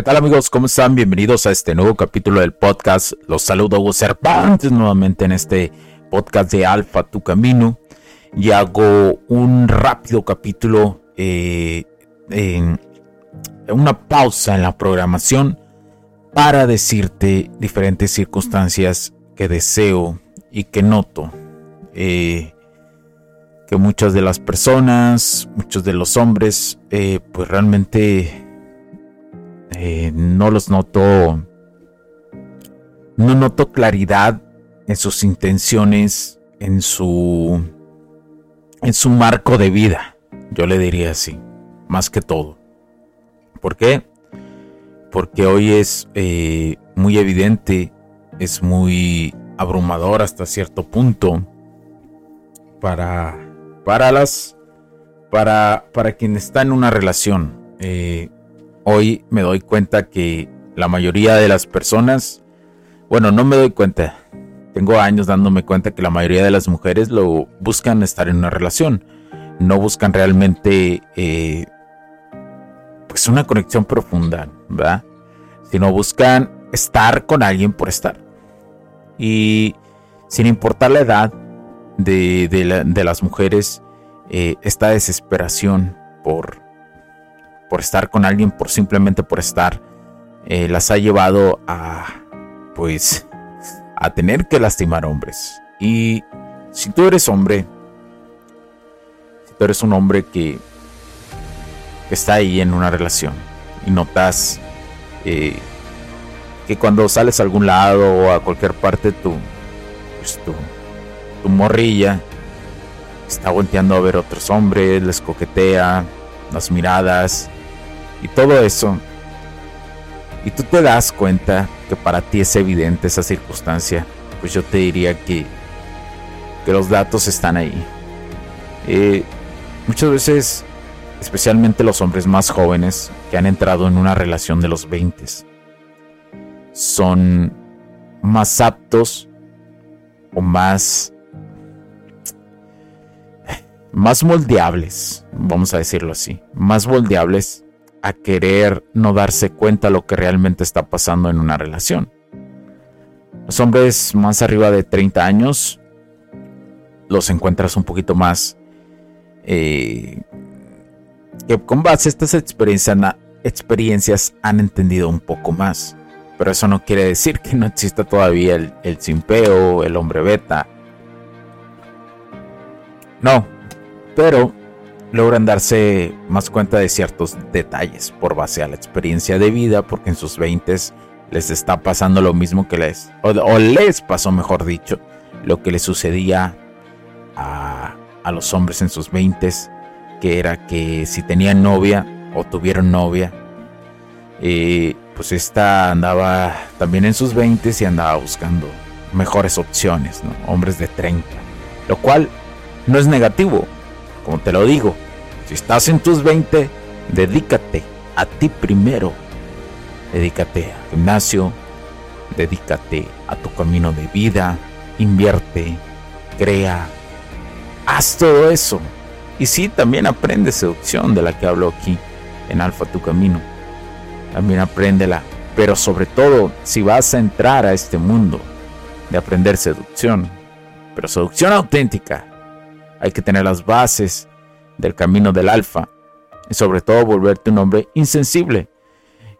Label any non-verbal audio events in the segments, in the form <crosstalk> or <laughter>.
¿Qué tal amigos? ¿Cómo están? Bienvenidos a este nuevo capítulo del podcast. Los saludo Hugo Cervantes nuevamente en este podcast de Alfa Tu Camino. Y hago un rápido capítulo, eh, una pausa en la programación para decirte diferentes circunstancias que deseo y que noto. Eh, que muchas de las personas, muchos de los hombres, eh, pues realmente eh, no los noto, no noto claridad en sus intenciones, en su, en su marco de vida, yo le diría así, más que todo. ¿Por qué? Porque hoy es eh, muy evidente, es muy abrumador hasta cierto punto para, para las, para, para quien está en una relación. Eh, hoy me doy cuenta que la mayoría de las personas, bueno, no me doy cuenta, tengo años dándome cuenta que la mayoría de las mujeres lo buscan estar en una relación, no buscan realmente eh, pues una conexión profunda, ¿verdad? Sino buscan estar con alguien por estar. Y sin importar la edad de, las mujeres, eh, esta desesperación por por estar con alguien, por simplemente por estar, eh, las ha llevado a, pues, a tener que lastimar hombres. Y si tú eres hombre, si tú eres un hombre que, está ahí en una relación y notas eh, que cuando sales a algún lado o a cualquier parte tu, pues, tu, tu morrilla está volteando a ver otros hombres, les coquetea, las miradas, y todo eso. Y tú te das cuenta que para ti es evidente esa circunstancia, pues yo te diría que, que los datos están ahí. Eh, muchas veces, especialmente los hombres más jóvenes que han entrado en una relación de los 20, son más aptos o más más moldeables, vamos a decirlo así, más moldeables a querer no darse cuenta lo que realmente está pasando en una relación. Los hombres más arriba de 30 años los encuentras un poquito más eh, que con base a estas experiencias, han entendido un poco más. Pero eso no quiere decir que no exista todavía el, el simpeo, el hombre beta. No, pero logran darse más cuenta de ciertos detalles por base a la experiencia de vida, porque en sus 20 les está pasando lo mismo que les, o, les pasó, mejor dicho, lo que les sucedía a, a los hombres en sus 20 que era que si tenían novia o tuvieron novia, eh, pues esta andaba también en sus 20 y andaba buscando mejores opciones, hombres de 30, lo cual no es negativo, como te lo digo, si estás en tus 20, dedícate a ti primero. Dedícate al gimnasio, dedícate a tu camino de vida, invierte, crea, haz todo eso. Y sí, también aprende seducción de la que hablo aquí en Alfa Tu Camino. También apréndela, Pero sobre todo, si vas a entrar a este mundo de aprender seducción, pero seducción auténtica, hay que tener las bases del camino del alfa y sobre todo volverte un hombre insensible.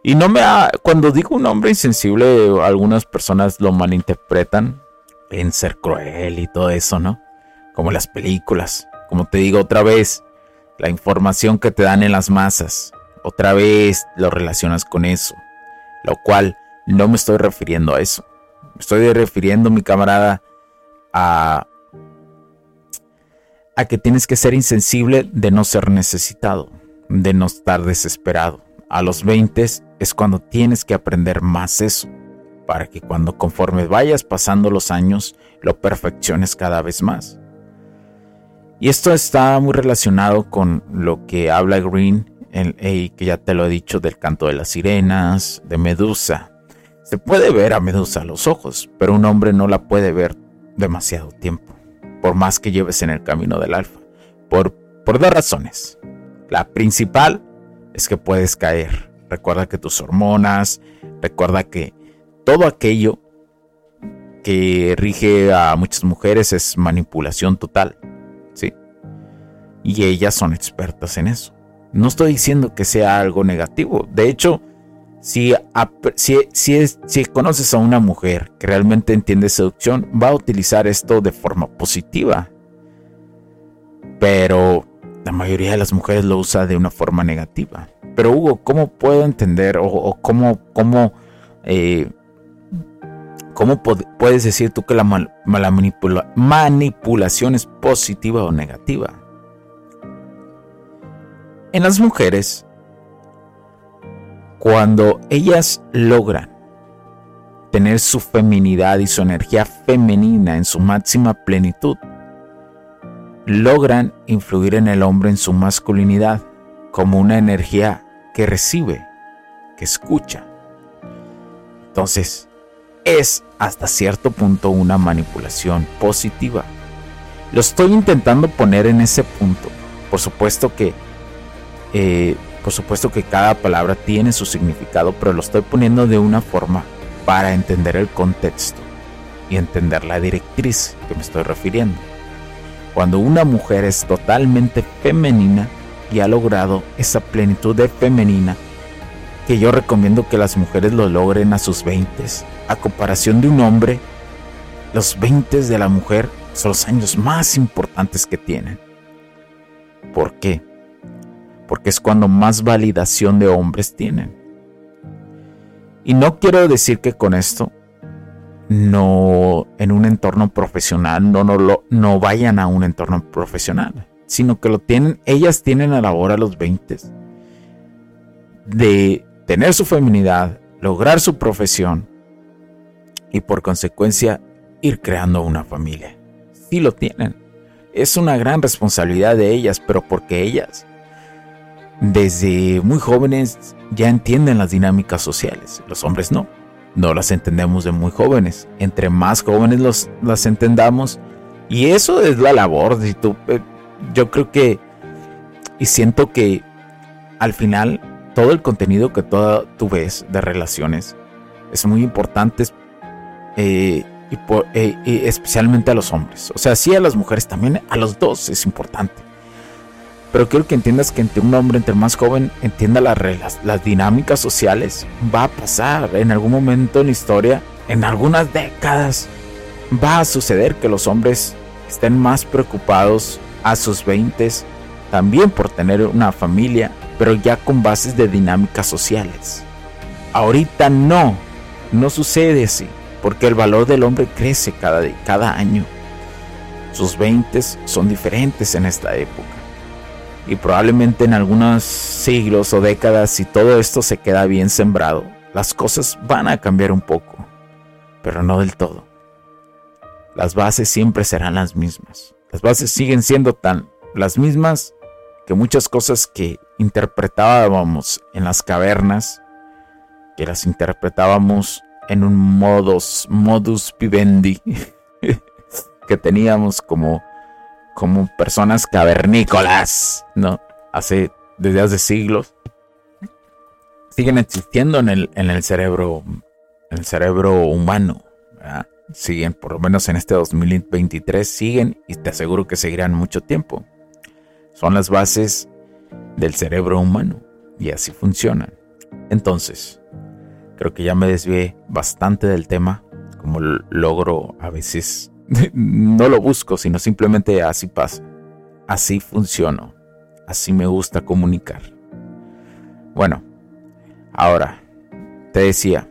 Y no me cuando digo un hombre insensible, algunas personas lo malinterpretan en ser cruel y todo eso, ¿no? Como las películas. Como te digo otra vez, la información que te dan en las masas, otra vez lo relacionas con eso. Lo cual no me estoy refiriendo a eso. Me estoy refiriendo, mi camarada, a que tienes que ser insensible de no ser necesitado, de no estar desesperado. A los 20 es cuando tienes que aprender más eso, para que cuando conforme vayas pasando los años lo perfecciones cada vez más. Y esto está muy relacionado con lo que habla Green, que ya te lo he dicho, del canto de las sirenas, de Medusa. Se puede ver a Medusa a los ojos, pero un hombre no la puede ver demasiado tiempo por más que lleves en el camino del alfa. Por, por dos razones. La principal es que puedes caer. Recuerda que tus hormonas, recuerda que todo aquello que rige a muchas mujeres es manipulación total. ¿Sí? Y ellas son expertas en eso. No estoy diciendo que sea algo negativo. De hecho, si, si, conoces a una mujer que realmente entiende seducción, va a utilizar esto de forma positiva. Pero la mayoría de las mujeres lo usa de una forma negativa. Pero Hugo, ¿cómo puedo entender o, cómo, cómo, eh, cómo puedes decir tú que la, manipulación es positiva o negativa? En las mujeres cuando ellas logran tener su feminidad y su energía femenina en su máxima plenitud, logran influir en el hombre en su masculinidad como una energía que recibe, que escucha. Entonces, es hasta cierto punto una manipulación positiva. Lo estoy intentando poner en ese punto. Por supuesto que eh, por supuesto que cada palabra tiene su significado, pero lo estoy poniendo de una forma para entender el contexto y entender la directriz que me estoy refiriendo. Cuando una mujer es totalmente femenina y ha logrado esa plenitud de femenina, que yo recomiendo que las mujeres lo logren a sus 20, a comparación de un hombre, los 20 de la mujer son los años más importantes que tienen. ¿Por qué? Porque es cuando más validación de hombres tienen. Y no quiero decir que con esto no en un entorno profesional no, no, no vayan a un entorno profesional, sino que lo tienen, ellas tienen a la hora los 20 de tener su feminidad, lograr su profesión y por consecuencia ir creando una familia. Sí lo tienen. Es una gran responsabilidad de ellas, pero porque ellas desde muy jóvenes ya entienden las dinámicas sociales. Los hombres no. No las entendemos de muy jóvenes. Entre más jóvenes los, las entendamos. Y eso es la labor. Si tú, eh, yo creo que... Y siento que al final todo el contenido que tú ves de relaciones es muy importante. Eh, y, eh, y especialmente a los hombres. O sea, sí a las mujeres también, a los dos es importante. Pero quiero que entiendas que entre un hombre, entre más joven, entienda las reglas, las dinámicas sociales. Va a pasar en algún momento en la historia, en algunas décadas, va a suceder que los hombres estén más preocupados a sus 20 también por tener una familia, pero ya con bases de dinámicas sociales. Ahorita no, no sucede así, porque el valor del hombre crece cada, cada año. Sus 20 son diferentes en esta época y probablemente en algunos siglos o décadas, si todo esto se queda bien sembrado, las cosas van a cambiar un poco, pero no del todo. Las bases siempre serán las mismas. Las bases siguen siendo tan las mismas que muchas cosas que interpretábamos en las cavernas, que las interpretábamos en un modus, modus vivendi <laughs> que teníamos como como personas cavernícolas, ¿no? Hace, desde hace siglos. siguen existiendo en el, en el cerebro, en el cerebro humano. Siguen, por lo menos en este 2023, siguen y te aseguro que seguirán mucho tiempo. Son las bases del cerebro humano y así funcionan. Entonces, creo que ya me desvié bastante del tema, como logro a veces, <laughs> no lo busco, sino simplemente así pasa. Así funciono. Así me gusta comunicar. Bueno, ahora, te decía,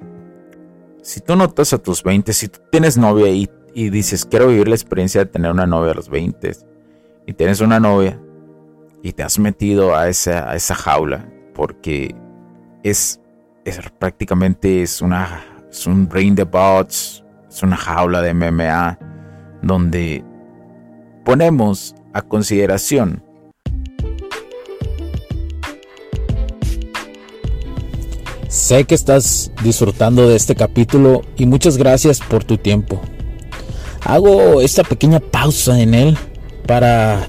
si tú notas a tus 20, si tú tienes novia y, dices, quiero vivir la experiencia de tener una novia a los 20, y tienes una novia y te has metido a esa, jaula, porque es, prácticamente es, una, es un brain the bots, es una jaula de MMA, donde ponemos a consideración Sé que estás disfrutando de este capítulo y muchas gracias por tu tiempo. Hago esta pequeña pausa en él para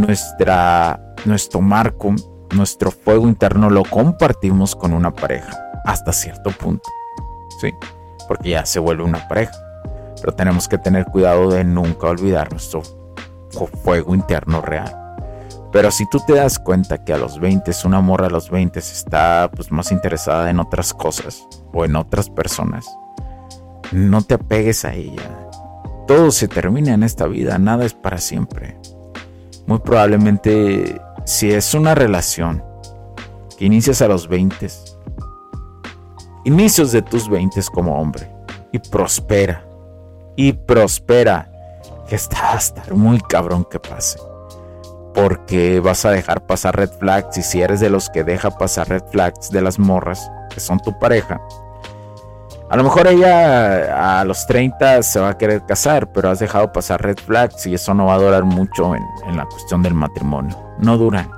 Nuestra, nuestro marco, nuestro fuego interno lo compartimos con una pareja hasta cierto punto. ¿Sí? Porque ya se vuelve una pareja. Pero tenemos que tener cuidado de nunca olvidar nuestro fuego interno real. Pero si tú te das cuenta que a los 20 una morra a los 20 está pues, más interesada en otras cosas o en otras personas, no te apegues a ella. Todo se termina en esta vida, nada es para siempre muy probablemente si es una relación que inicias a los 20, inicios de tus 20 como hombre y prospera y prospera, que está a estar muy cabrón que pase. Porque vas a dejar pasar red flags y si eres de los que deja pasar red flags de las morras que son tu pareja, a lo mejor ella a los 30 se va a querer casar, pero has dejado pasar red flags y eso no va a durar mucho en, la cuestión del matrimonio. No duran.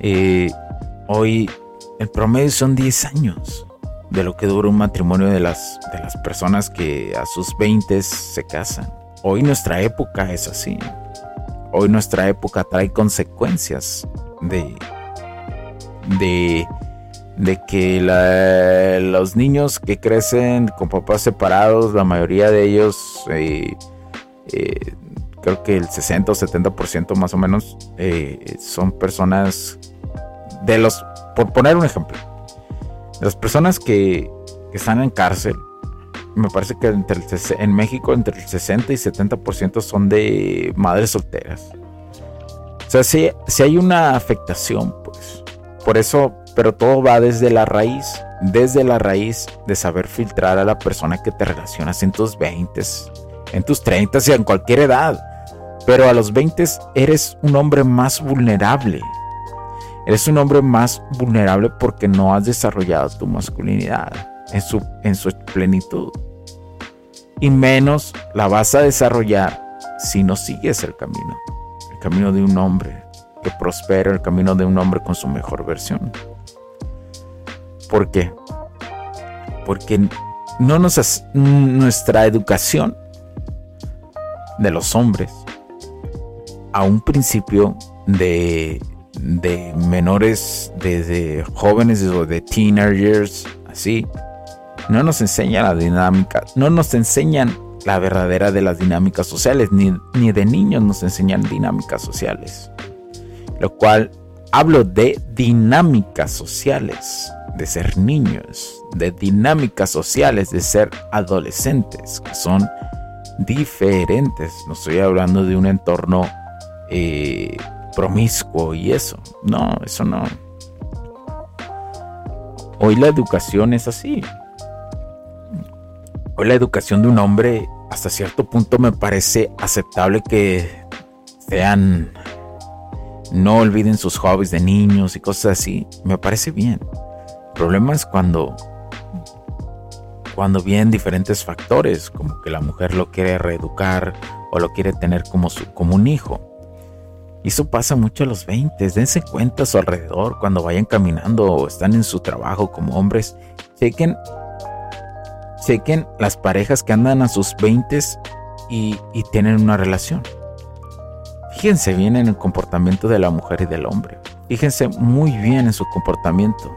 Eh, hoy el promedio son 10 años de lo que dura un matrimonio de las, de las personas que a sus 20 se casan. Hoy nuestra época es así. Hoy nuestra época trae consecuencias de, de de que los niños que crecen con papás separados, la mayoría de ellos, eh, eh, creo que el 60 o 70% más o menos, eh, son personas de los, por poner un ejemplo, las personas que, están en cárcel, me parece que en México entre el 60 y 70% son de madres solteras. O sea, si, si hay una afectación, pues. Por eso pero todo va desde la raíz, desde la raíz de saber filtrar a la persona que te relacionas en tus 20, en tus 30 y en cualquier edad. Pero a los 20 eres un hombre más vulnerable. Eres un hombre más vulnerable porque no has desarrollado tu masculinidad en su, en su plenitud. Y menos la vas a desarrollar si no sigues el camino. El camino de un hombre que prospera, el camino de un hombre con su mejor versión. ¿Por qué? Porque no nos nuestra educación de los hombres a un principio de, de menores, desde jóvenes o de teenagers, así, no nos enseñan la dinámica, no nos enseñan la verdadera de las dinámicas sociales, ni, ni de niños nos enseñan dinámicas sociales. Lo cual hablo de dinámicas sociales, de ser niños, de dinámicas sociales, de ser adolescentes, que son diferentes. No estoy hablando de un entorno eh, promiscuo y eso. No, eso no. Hoy la educación es así. Hoy la educación de un hombre hasta cierto punto me parece aceptable que sean... No olviden sus hobbies de niños y cosas así. Me parece bien. El problema es cuando cuando vienen diferentes factores, como que la mujer lo quiere reeducar o lo quiere tener como, su, como un hijo. Y eso pasa mucho a los 20. Dense cuenta a su alrededor cuando vayan caminando o están en su trabajo como hombres. Chequen, chequen las parejas que andan a sus 20 y, y tienen una relación. Fíjense bien en el comportamiento de la mujer y del hombre. Fíjense muy bien en su comportamiento.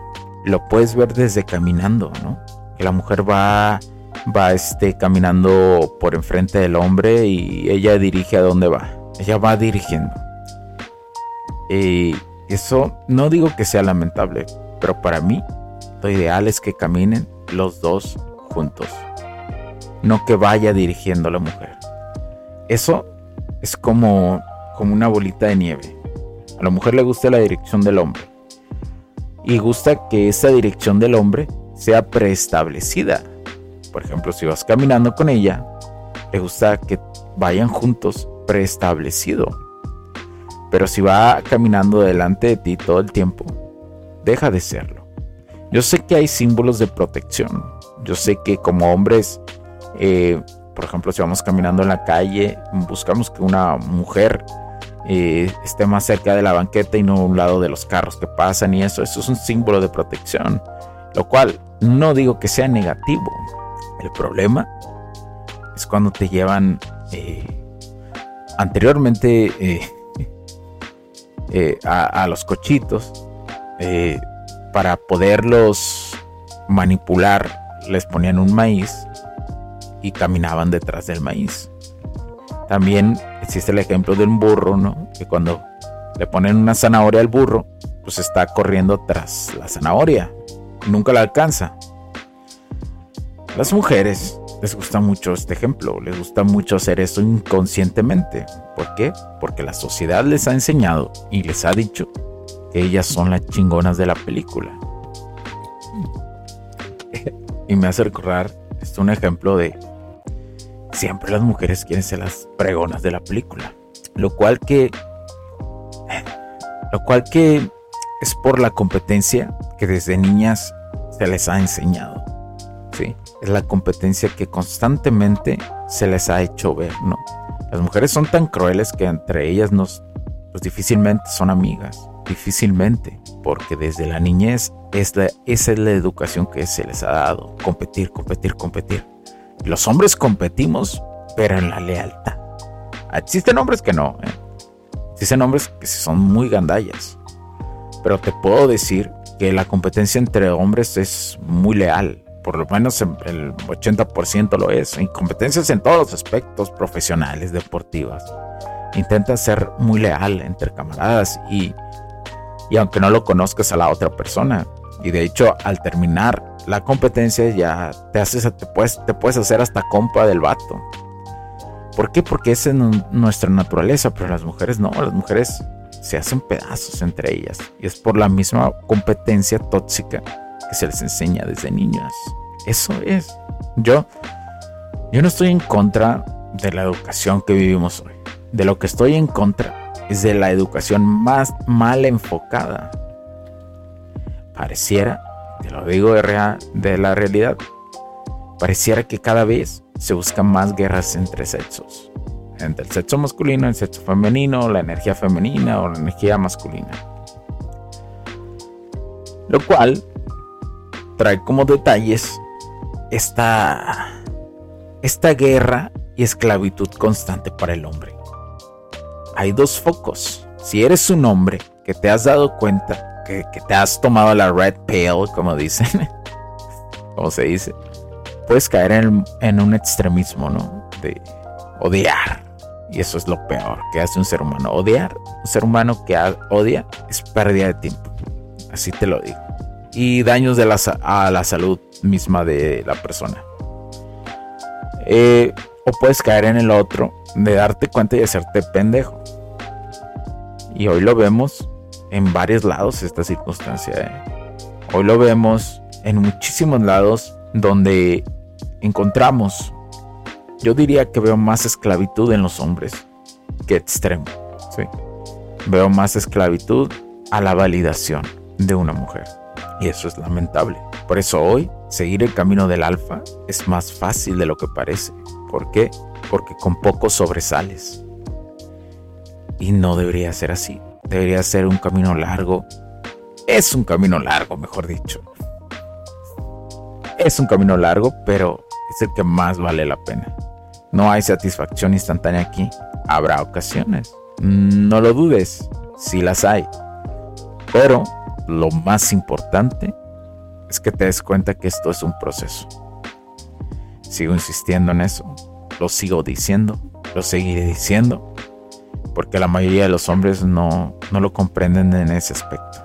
Lo puedes ver desde caminando, ¿no? Que la mujer va, va este, caminando por enfrente del hombre y ella dirige a dónde va. Ella va dirigiendo y eso no digo que sea lamentable, pero para mí lo ideal es que caminen los dos juntos. No que vaya dirigiendo la mujer. Eso es como, como una bolita de nieve. A la mujer le gusta la dirección del hombre. Y gusta que esa dirección del hombre sea preestablecida. Por ejemplo, si vas caminando con ella, le gusta que vayan juntos preestablecido. Pero si va caminando delante de ti todo el tiempo, deja de serlo. Yo sé que hay símbolos de protección. Yo sé que como hombres, eh, por ejemplo, si vamos caminando en la calle, buscamos que una mujer eh, esté más cerca de la banqueta y no a un lado de los carros que pasan y eso. Eso es un símbolo de protección. Lo cual no digo que sea negativo. El problema es cuando te llevan... Eh, anteriormente eh, <laughs> a, los cochitos eh, para poderlos manipular les ponían un maíz y caminaban detrás del maíz. También existe el ejemplo de un burro, ¿no? Que cuando le ponen una zanahoria al burro, pues está corriendo tras la zanahoria. nunca la alcanza. Las mujeres les gusta mucho este ejemplo, les gusta mucho hacer esto inconscientemente. ¿Por qué? Porque la sociedad les ha enseñado y les ha dicho que ellas son las chingonas de la película. <laughs> y me hace recordar esto un ejemplo de siempre las mujeres quieren ser las pregonas de la película. Lo cual que lo cual que es por la competencia que desde niñas se les ha enseñado. ¿sí? es la competencia que constantemente se les ha hecho ver, ¿no? Las mujeres son tan crueles que entre ellas nos, pues difícilmente son amigas, difícilmente, porque desde la niñez es esa es la educación que se les ha dado, competir, competir, competir. Los hombres competimos, pero en la lealtad. Existen hombres que no, ¿eh? existen hombres que son muy gandallas, pero te puedo decir que la competencia entre hombres es muy leal por lo menos el 80% lo es, incompetencias en todos los aspectos profesionales, deportivas. Intenta ser muy leal entre camaradas y, y aunque no lo conozcas a la otra persona. Y de hecho, al terminar la competencia ya te haces, te puedes, te puedes hacer hasta compa del vato. ¿Por qué? Porque esa es nuestra naturaleza, pero las mujeres no, las mujeres se hacen pedazos entre ellas. Y es por la misma competencia tóxica se les enseña desde niños. Eso es. Yo, yo no estoy en contra de la educación que vivimos hoy. De lo que estoy en contra es de la educación más mal enfocada. Pareciera, te lo digo de, la realidad, pareciera que cada vez se buscan más guerras entre sexos. Entre el sexo masculino, el sexo femenino, la energía femenina o la energía masculina. Lo cual trae como detalles esta, esta guerra y esclavitud constante para el hombre. Hay dos focos. Si eres un hombre que te has dado cuenta, que, te has tomado la red pill, como dicen, <laughs> como se dice, puedes caer en, en un extremismo, ¿no? De odiar. Y eso es lo peor que hace un ser humano. Odiar. Un ser humano que odia es pérdida de tiempo. Así te lo digo. Y daños la, a la salud misma de la persona. Eh, o puedes caer en el otro de darte cuenta y hacerte pendejo. Y hoy lo vemos en varios lados esta circunstancia. ¿eh? Hoy lo vemos en muchísimos lados donde encontramos, yo diría que veo más esclavitud en los hombres que extremo. ¿sí? Veo más esclavitud a la validación de una mujer. Y eso es lamentable. Por eso hoy seguir el camino del alfa es más fácil de lo que parece. ¿Por qué? Porque con poco sobresales. Y no debería ser así. Debería ser un camino largo. Es un camino largo, mejor dicho. Es un camino largo, pero es el que más vale la pena. No hay satisfacción instantánea aquí. Habrá ocasiones. No lo dudes, si las hay. Pero lo más importante es que te des cuenta que esto es un proceso. Sigo insistiendo en eso. Lo sigo diciendo. Lo seguiré diciendo. Porque la mayoría de los hombres no, no lo comprenden en ese aspecto.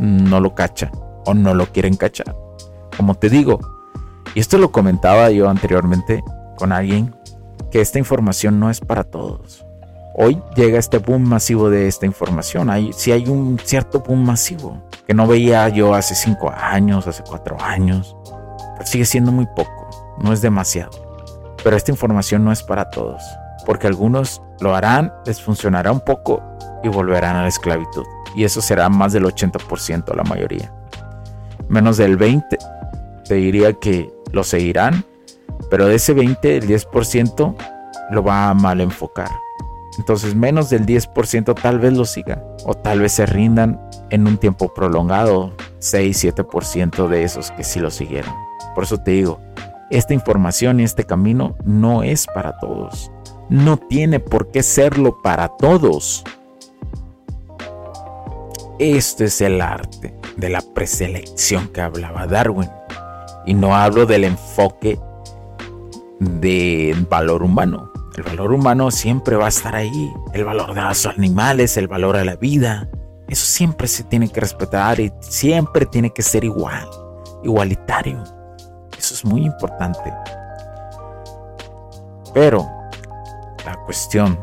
No lo cachan o no lo quieren cachar. Como te digo, y esto lo comentaba yo anteriormente con alguien, que esta información no es para todos. Hoy llega este boom masivo de esta información. Hay, si hay un cierto boom masivo que no veía yo hace cinco años, hace cuatro años. Pero sigue siendo muy poco no es demasiado. Pero esta información no es para todos, porque algunos lo harán, les funcionará un poco y volverán a la esclavitud. Y eso será más del 80% la mayoría. Menos del 20% te diría que lo seguirán, pero de ese 20, el 10% lo va a mal enfocar. Entonces menos del 10% tal vez lo siga o tal vez se rindan en un tiempo prolongado, 6-7% de esos que sí lo siguieron. Por eso te digo, esta información y este camino no es para todos. No tiene por qué serlo para todos. Esto es el arte de la preselección que hablaba Darwin. Y no hablo del enfoque del valor humano. El valor humano siempre va a estar ahí. El valor de los animales, el valor a la vida. Eso siempre se tiene que respetar y siempre tiene que ser igual, igualitario. Eso es muy importante. Pero la cuestión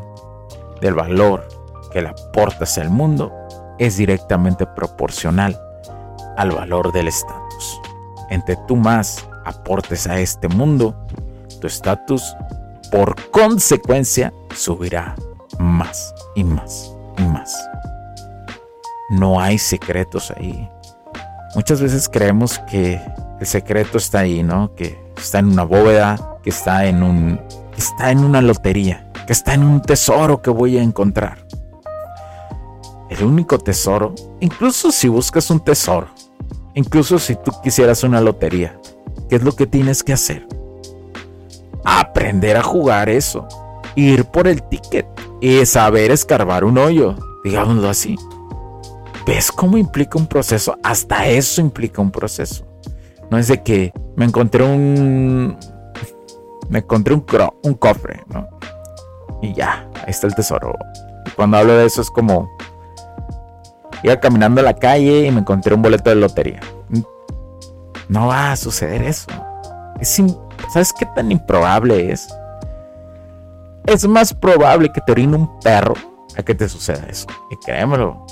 del valor que le aportas al mundo es directamente proporcional al valor del estatus. Entre tú más aportes a este mundo, tu estatus por consecuencia subirá más y más y más. No hay secretos ahí. Muchas veces creemos que el secreto está ahí, ¿no? Que está en una bóveda, que está en un está en una lotería, que está en un tesoro que voy a encontrar. El único tesoro, incluso si buscas un tesoro, incluso si tú quisieras una lotería, ¿qué es lo que tienes que hacer? Aprender a jugar eso, ir por el ticket y saber escarbar un hoyo, digámoslo así. ¿Ves cómo implica un proceso? Hasta eso implica un proceso. No es de que me encontré un. Me encontré un, un cofre, ¿no? Y ya, ahí está el tesoro. Cuando hablo de eso es como. Iba caminando a la calle y me encontré un boleto de lotería. No va a suceder eso. Es ¿Sabes qué tan improbable es? Es más probable que te orine un perro a que te suceda eso. Y créemelo,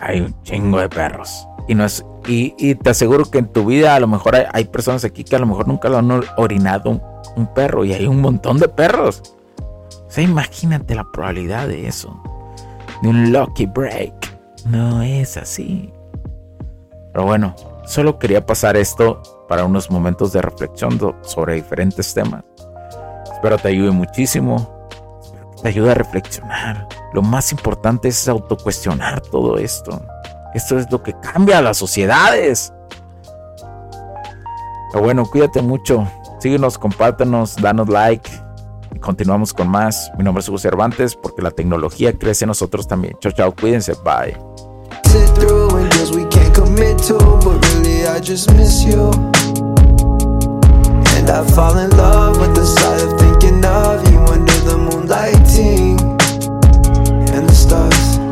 hay un chingo de perros. Y, no es, y, te aseguro que en tu vida a lo mejor hay, personas aquí que a lo mejor nunca lo han orinado un, perro y hay un montón de perros. O sea, imagínate la probabilidad de eso. De un lucky break. No es así. Pero bueno, solo quería pasar esto para unos momentos de reflexión sobre diferentes temas. Espero te ayude muchísimo. te ayude a reflexionar. Lo más importante es autocuestionar todo esto. Esto es lo que cambia las sociedades. Pero bueno, cuídate mucho. Síguenos, compártenos, danos like. Continuamos con más. Mi nombre es Hugo Cervantes porque la tecnología crece en nosotros también. Chao, chao, cuídense. Bye.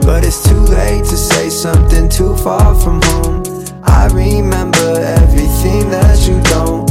But it's too late to say something too far from home. I remember everything that you don't.